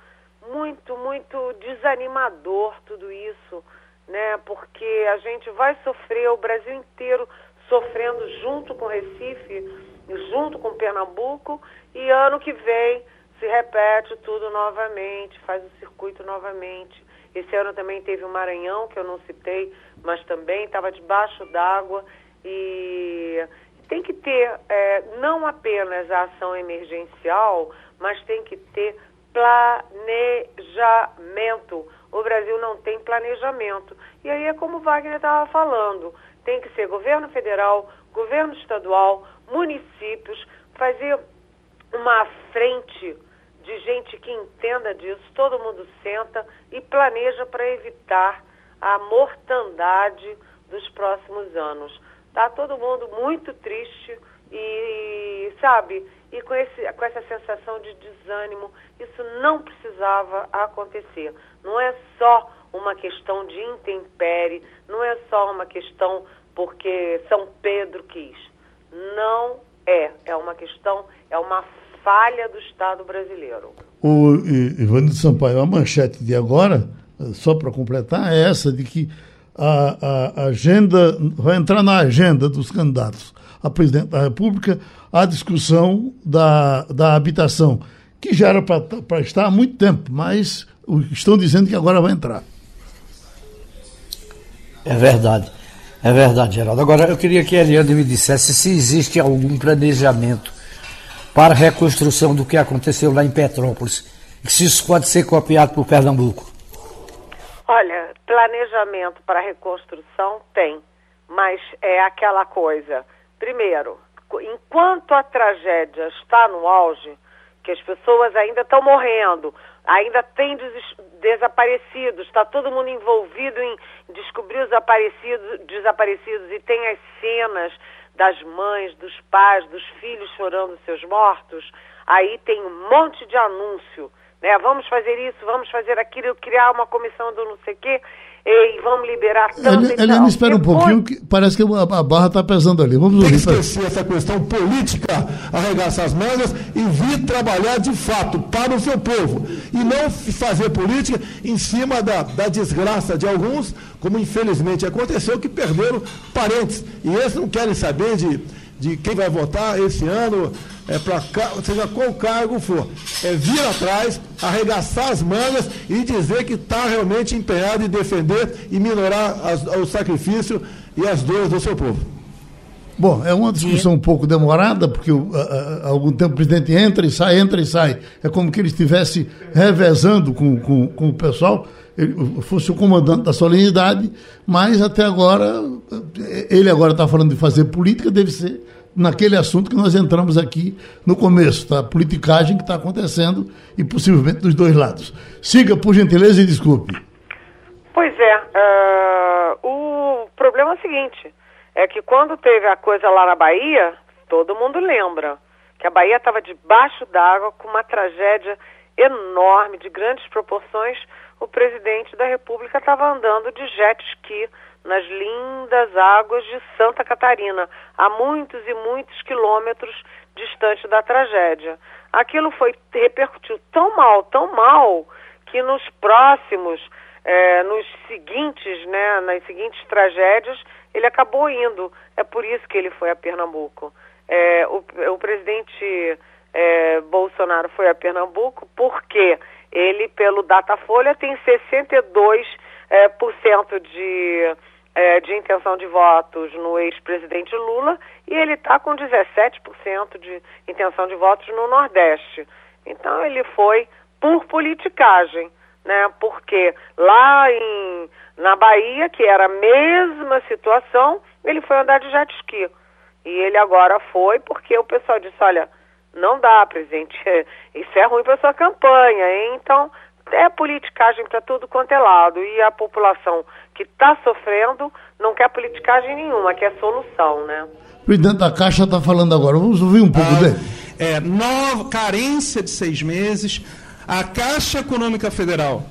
muito, muito desanimador tudo isso, né? Porque a gente vai sofrer, o Brasil inteiro sofrendo junto com Recife, junto com Pernambuco, e ano que vem se repete tudo novamente, faz o circuito novamente. Esse ano também teve o Maranhão, que eu não citei, mas também estava debaixo d'água e tem que ter é, não apenas a ação emergencial, mas tem que ter planejamento. O Brasil não tem planejamento. E aí é como o Wagner estava falando, tem que ser governo federal, governo estadual, municípios, fazer uma frente de gente que entenda disso, todo mundo senta e planeja para evitar a mortandade dos próximos anos. Tá todo mundo muito triste e, sabe, e com, esse, com essa sensação de desânimo, isso não precisava acontecer. Não é só uma questão de intempere, não é só uma questão porque São Pedro quis. Não é. É uma questão, é uma falha do Estado brasileiro. O Ivanildo Sampaio, a manchete de agora, só para completar, é essa de que a, a, agenda vai entrar na agenda dos candidatos a presidente da República a discussão da, da habitação, que já era para estar há muito tempo, mas estão dizendo que agora vai entrar. É verdade. É verdade, Geraldo. Agora, eu queria que a Eliane me dissesse se existe algum planejamento para a reconstrução do que aconteceu lá em Petrópolis, se isso pode ser copiado por Pernambuco. Olha, planejamento para reconstrução tem, mas é aquela coisa. Primeiro, enquanto a tragédia está no auge, que as pessoas ainda estão morrendo, ainda tem des desaparecidos, está todo mundo envolvido em descobrir os desaparecidos, desaparecidos e tem as cenas das mães, dos pais, dos filhos chorando seus mortos, aí tem um monte de anúncio né? Vamos fazer isso, vamos fazer aquilo, criar uma comissão do não sei o quê, e vamos liberar tanto ele, ele me espera um pouquinho, que parece que a barra está pesando ali. Vamos ouvir. Tem que esquecer essa questão política, arregaçar as mangas e vir trabalhar de fato para o seu povo. E não fazer política em cima da, da desgraça de alguns, como infelizmente aconteceu, que perderam parentes. E esses não querem saber de, de quem vai votar esse ano é para seja qual cargo for, é vir atrás, arregaçar as mangas e dizer que está realmente empenhado em defender e minorar as, o sacrifício e as dores do seu povo. Bom, é uma discussão um pouco demorada, porque há algum tempo o presidente entra e sai, entra e sai. É como que ele estivesse revezando com, com, com o pessoal, ele fosse o comandante da solenidade, mas até agora, ele agora está falando de fazer política, deve ser naquele assunto que nós entramos aqui no começo, tá? A politicagem que está acontecendo e possivelmente dos dois lados. Siga, por gentileza, e desculpe. Pois é. Uh, o problema é o seguinte: é que quando teve a coisa lá na Bahia, todo mundo lembra que a Bahia estava debaixo d'água com uma tragédia enorme, de grandes proporções. O presidente da República estava andando de jet ski nas lindas águas de Santa Catarina, a muitos e muitos quilômetros distante da tragédia. Aquilo foi repercutiu tão mal, tão mal, que nos próximos, é, nos seguintes, né, nas seguintes tragédias, ele acabou indo. É por isso que ele foi a Pernambuco. É, o, o, presidente é, Bolsonaro foi a Pernambuco porque ele, pelo Datafolha, tem 62% é, por cento de é, de intenção de votos no ex-presidente Lula e ele está com 17% de intenção de votos no Nordeste. Então ele foi por politicagem, né? Porque lá em, na Bahia, que era a mesma situação, ele foi andar de jet ski. E ele agora foi porque o pessoal disse, olha, não dá, presidente, isso é ruim para sua campanha, hein? Então é politicagem para tudo quanto é lado. E a população que está sofrendo não quer politicagem nenhuma, quer solução, né? O presidente da Caixa está falando agora. Vamos ouvir um pouco ah, dele. É, nova, carência de seis meses. A Caixa Econômica Federal,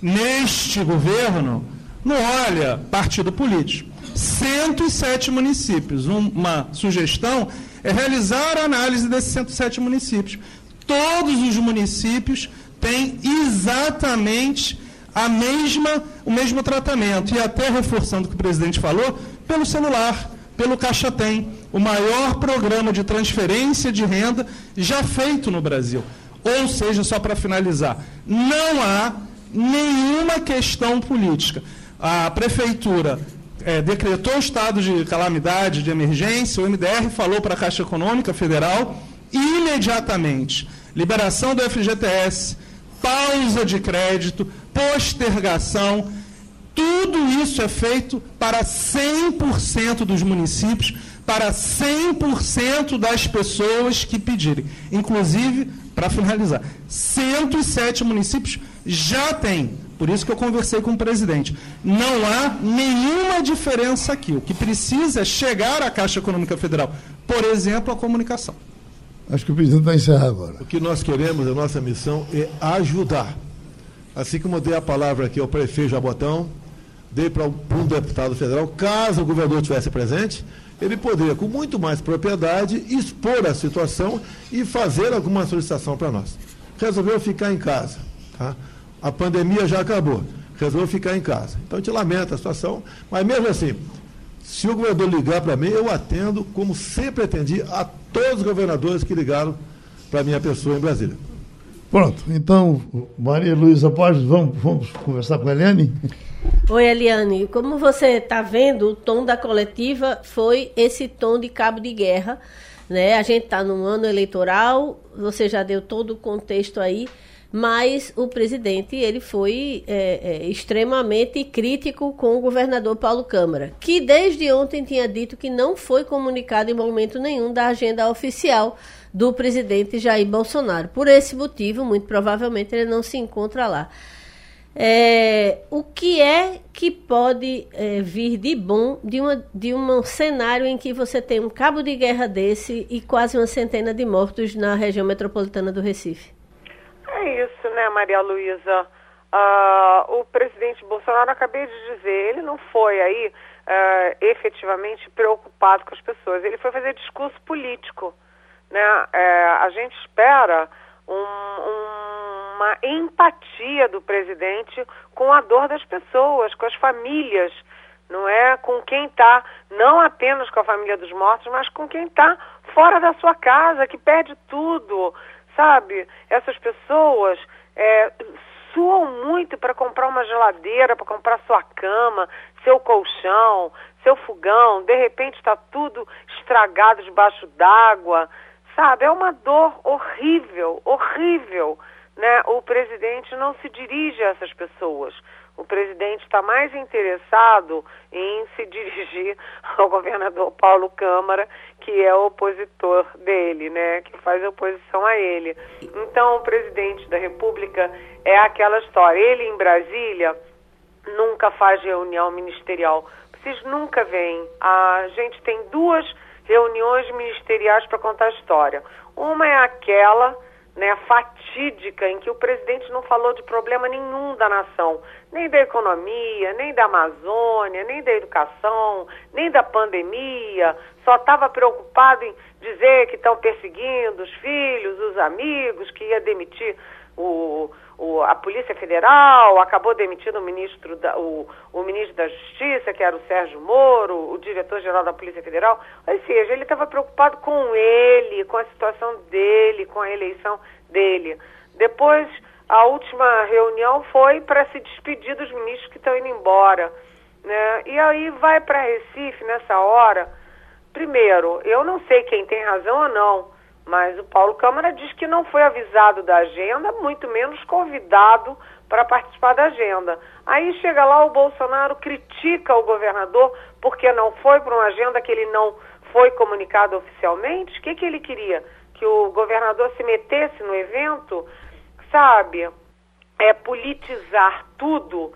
neste governo, não olha partido político. 107 municípios. Uma sugestão é realizar a análise desses 107 municípios. Todos os municípios têm exatamente a mesma, o mesmo tratamento. E até reforçando o que o presidente falou, pelo celular, pelo Caixa Tem, o maior programa de transferência de renda já feito no Brasil. Ou seja, só para finalizar, não há nenhuma questão política. A prefeitura é, decretou o estado de calamidade, de emergência, o MDR falou para a Caixa Econômica Federal imediatamente liberação do FGTS, pausa de crédito, postergação. Tudo isso é feito para 100% dos municípios, para 100% das pessoas que pedirem. Inclusive, para finalizar, 107 municípios já têm. Por isso que eu conversei com o presidente. Não há nenhuma diferença aqui. O que precisa é chegar à Caixa Econômica Federal, por exemplo, a comunicação. Acho que o presidente vai encerrar agora. O que nós queremos, a nossa missão é ajudar. Assim como eu dei a palavra aqui ao prefeito Jabotão, dei para um deputado federal, caso o governador estivesse presente, ele poderia, com muito mais propriedade, expor a situação e fazer alguma solicitação para nós. Resolveu ficar em casa. Tá? A pandemia já acabou. Resolveu ficar em casa. Então a gente lamenta a situação, mas mesmo assim, se o governador ligar para mim, eu atendo, como sempre atendi a todos os governadores que ligaram para a minha pessoa em Brasília. Pronto, então, Maria Luísa Borges, vamos, vamos conversar com a Eliane? Oi, Eliane. Como você está vendo, o tom da coletiva foi esse tom de cabo de guerra. Né? A gente está num ano eleitoral, você já deu todo o contexto aí mas o presidente ele foi é, é, extremamente crítico com o governador Paulo Câmara, que desde ontem tinha dito que não foi comunicado em momento nenhum da agenda oficial do presidente Jair Bolsonaro. Por esse motivo, muito provavelmente ele não se encontra lá. É, o que é que pode é, vir de bom de, uma, de um cenário em que você tem um cabo de guerra desse e quase uma centena de mortos na região metropolitana do Recife? Né, Maria Luísa? Uh, o presidente Bolsonaro, acabei de dizer, ele não foi aí uh, efetivamente preocupado com as pessoas, ele foi fazer discurso político. Né? Uh, a gente espera um, um, uma empatia do presidente com a dor das pessoas, com as famílias, não é? Com quem está, não apenas com a família dos mortos, mas com quem está fora da sua casa, que perde tudo, sabe? Essas pessoas é, suam muito para comprar uma geladeira, para comprar sua cama, seu colchão, seu fogão. De repente está tudo estragado debaixo d'água, sabe? É uma dor horrível, horrível. Né? O presidente não se dirige a essas pessoas. O presidente está mais interessado em se dirigir ao governador Paulo Câmara, que é o opositor dele, né, que faz oposição a ele. Então, o presidente da República é aquela história. Ele em Brasília nunca faz reunião ministerial. Vocês nunca veem. A gente tem duas reuniões ministeriais para contar a história. Uma é aquela né, fatídica em que o presidente não falou de problema nenhum da nação, nem da economia, nem da Amazônia, nem da educação, nem da pandemia, só estava preocupado em dizer que estão perseguindo os filhos, os amigos, que ia demitir o, o, a Polícia Federal, acabou demitindo o ministro, da, o, o ministro da Justiça, que era o Sérgio Moro, o diretor-geral da Polícia Federal. Ou seja, ele estava preocupado com ele, com a situação dele, com a eleição dele. Depois, a última reunião foi para se despedir dos ministros que estão indo embora. Né? E aí vai para Recife nessa hora. Primeiro, eu não sei quem tem razão ou não, mas o Paulo Câmara diz que não foi avisado da agenda, muito menos convidado para participar da agenda. Aí chega lá o Bolsonaro critica o governador porque não foi para uma agenda que ele não foi comunicado oficialmente. O que, que ele queria? Que o governador se metesse no evento? Sabe? é politizar tudo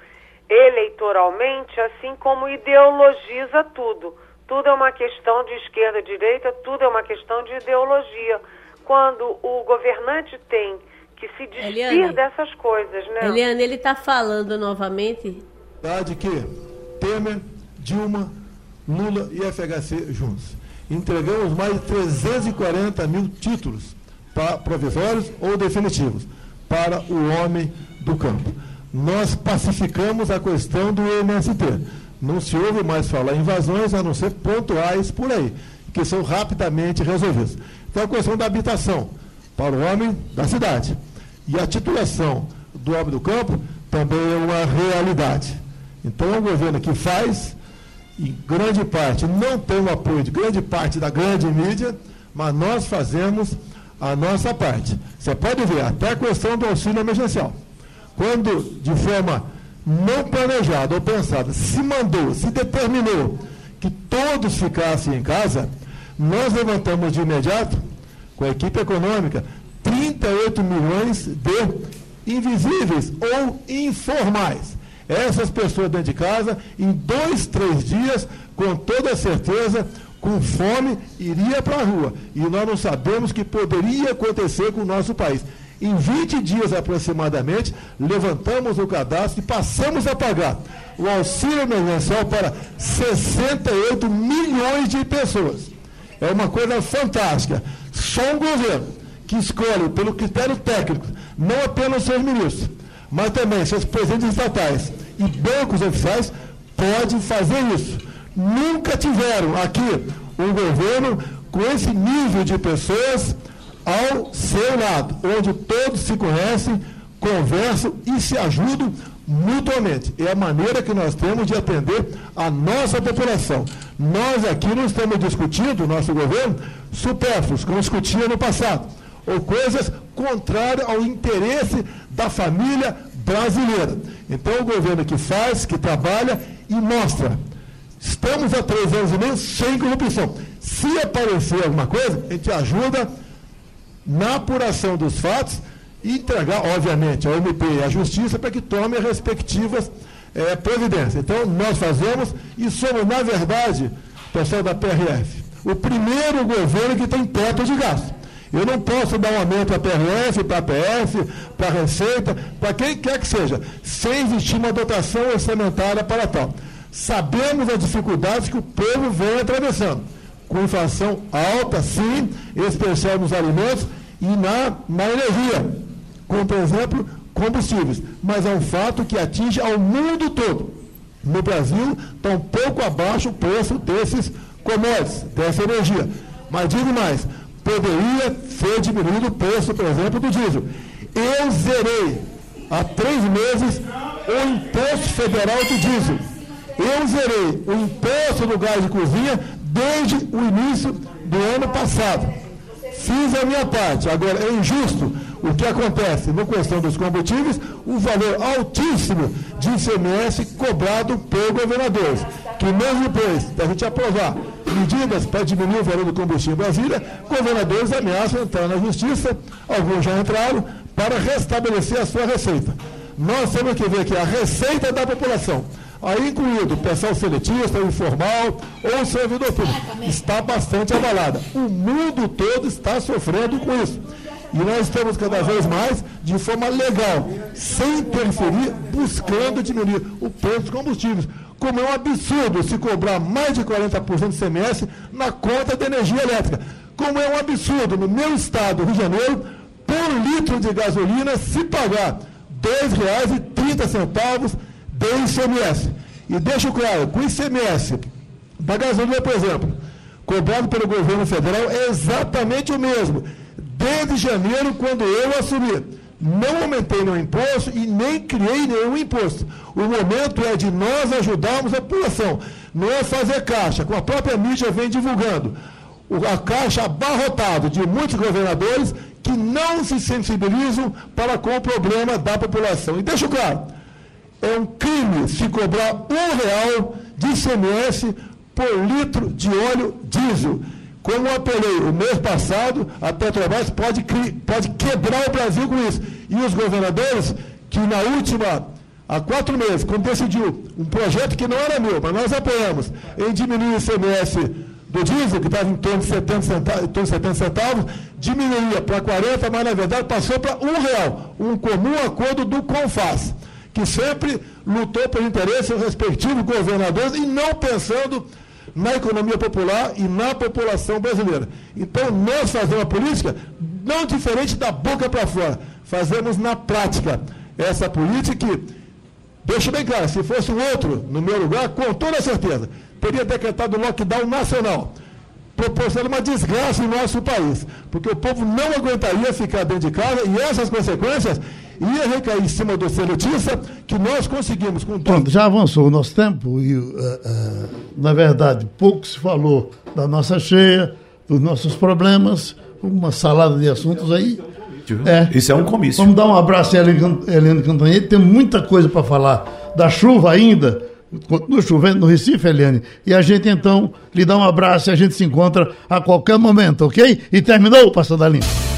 eleitoralmente, assim como ideologiza tudo. Tudo é uma questão de esquerda, direita, tudo é uma questão de ideologia. Quando o governante tem que se despir Eliane. dessas coisas, né? Eliane, ele está falando novamente. de que Temer, Dilma, Lula e FHC juntos. Entregamos mais de 340 mil títulos pa- provisórios ou definitivos para o homem do campo. Nós pacificamos a questão do MST. Não se ouve mais falar em invasões, a não ser pontuais por aí, que são rapidamente resolvidos. Então, a questão da habitação para o homem da cidade. E a titulação do homem do campo também é uma realidade. Então, é um governo que faz, em grande parte, não tem o apoio de grande parte da grande mídia, mas nós fazemos a nossa parte. Você pode ver, até a questão do auxílio emergencial. Quando, de forma não planejada ou pensada, se mandou, se determinou que todos ficassem em casa, nós levantamos de imediato, com a equipe econômica, 38 milhões de invisíveis ou informais. Essas pessoas dentro de casa, em dois, três dias, com toda certeza, com fome, iria para a rua. E nós não sabemos o que poderia acontecer com o nosso país. Em 20 dias aproximadamente, levantamos o cadastro e passamos a pagar o auxílio emergencial para 68 milhões de pessoas. É uma coisa fantástica. Só um governo que escolhe pelo critério técnico, não apenas seus ministros, mas também seus presidentes estatais e bancos oficiais, pode fazer isso. Nunca tiveram aqui um governo com esse nível de pessoas ao seu lado, onde todos se conhecem, conversam e se ajudam mutuamente. É a maneira que nós temos de atender a nossa população. Nós aqui não estamos discutindo, nosso governo, supérfluos, como discutia no passado, ou coisas contrárias ao interesse da família brasileira. Então, o governo que faz, que trabalha e mostra. Estamos há três anos e meio sem corrupção. Se aparecer alguma coisa, a gente ajuda na apuração dos fatos e entregar, obviamente, ao MP e à Justiça para que tome as respectivas eh, providências. Então, nós fazemos e somos, na verdade, pessoal da PRF, o primeiro governo que tem teto de gasto. Eu não posso dar um aumento para a PRF, para a PF, para a Receita, para quem quer que seja, sem existir uma dotação orçamentária para tal. Sabemos as dificuldades que o povo vem atravessando, com inflação alta, sim, especial nos alimentos e na, na energia, como, por exemplo, combustíveis. Mas é um fato que atinge ao mundo todo. No Brasil, está um pouco abaixo o preço desses commodities, dessa energia. Mas digo mais, poderia ser diminuído o preço, por exemplo, do diesel. Eu zerei há três meses o imposto federal do diesel. Eu zerei o imposto do gás de cozinha desde o início do ano passado. Fiz a minha parte. Agora, é injusto o que acontece na questão dos combustíveis, o valor altíssimo de ICMS cobrado por governadores, que mesmo depois da gente aprovar medidas para diminuir o valor do combustível em Brasília, governadores ameaçam entrar na justiça, alguns já entraram, para restabelecer a sua receita. Nós temos que ver que a receita da população, aí incluído o pessoal seletista, o informal ou o servidor público, está bastante abalada. O mundo todo está sofrendo com isso. E nós estamos cada vez mais, de forma legal, sem interferir, buscando diminuir o preço dos combustíveis. Como é um absurdo se cobrar mais de 40% de CMS na conta de energia elétrica. Como é um absurdo no meu estado, Rio de Janeiro, por litro de gasolina se pagar R$ 2,30 de ICMS. E deixo claro, com o ICMS da gasolina, por exemplo, cobrado pelo governo federal, é exatamente o mesmo. Desde janeiro, quando eu assumi. Não aumentei nenhum imposto e nem criei nenhum imposto. O momento é de nós ajudarmos a população. Não é fazer caixa, como a própria mídia vem divulgando. A caixa abarrotada de muitos governadores que não se sensibilizam para com o problema da população. E deixo claro, é um crime se cobrar um real de ICMS por litro de óleo diesel. Como eu apelei o mês passado, a Petrobras pode, pode quebrar o Brasil com isso. E os governadores que na última, há quatro meses, quando decidiu um projeto que não era meu, mas nós apoiamos, em diminuir o ICMS do diesel, que estava em torno de 70 centavos, de 70 centavos diminuía para 40, mas na verdade passou para um real, um comum acordo do CONFAS, que sempre lutou por interesse dos respectivos governadores e não pensando na economia popular e na população brasileira. Então, nós fazemos uma política não diferente da boca para fora, fazemos na prática essa política que, deixa bem claro, se fosse um outro no meu lugar, com toda certeza, teria decretado lockdown nacional, proporcionando uma desgraça em nosso país, porque o povo não aguentaria ficar dentro de casa e essas consequências ia recair em cima do seletista que nós conseguimos com Pronto, já avançou o nosso tempo e, uh, uh, na verdade, pouco se falou da nossa cheia, dos nossos problemas, uma salada de assuntos aí. É. Isso é um comício. Vamos dar um abraço a Helena Cantanhete, tem muita coisa para falar da chuva ainda, continua chovendo no Recife, Eliane. E a gente então lhe dá um abraço e a gente se encontra a qualquer momento, ok? E terminou o Passando a Limpo.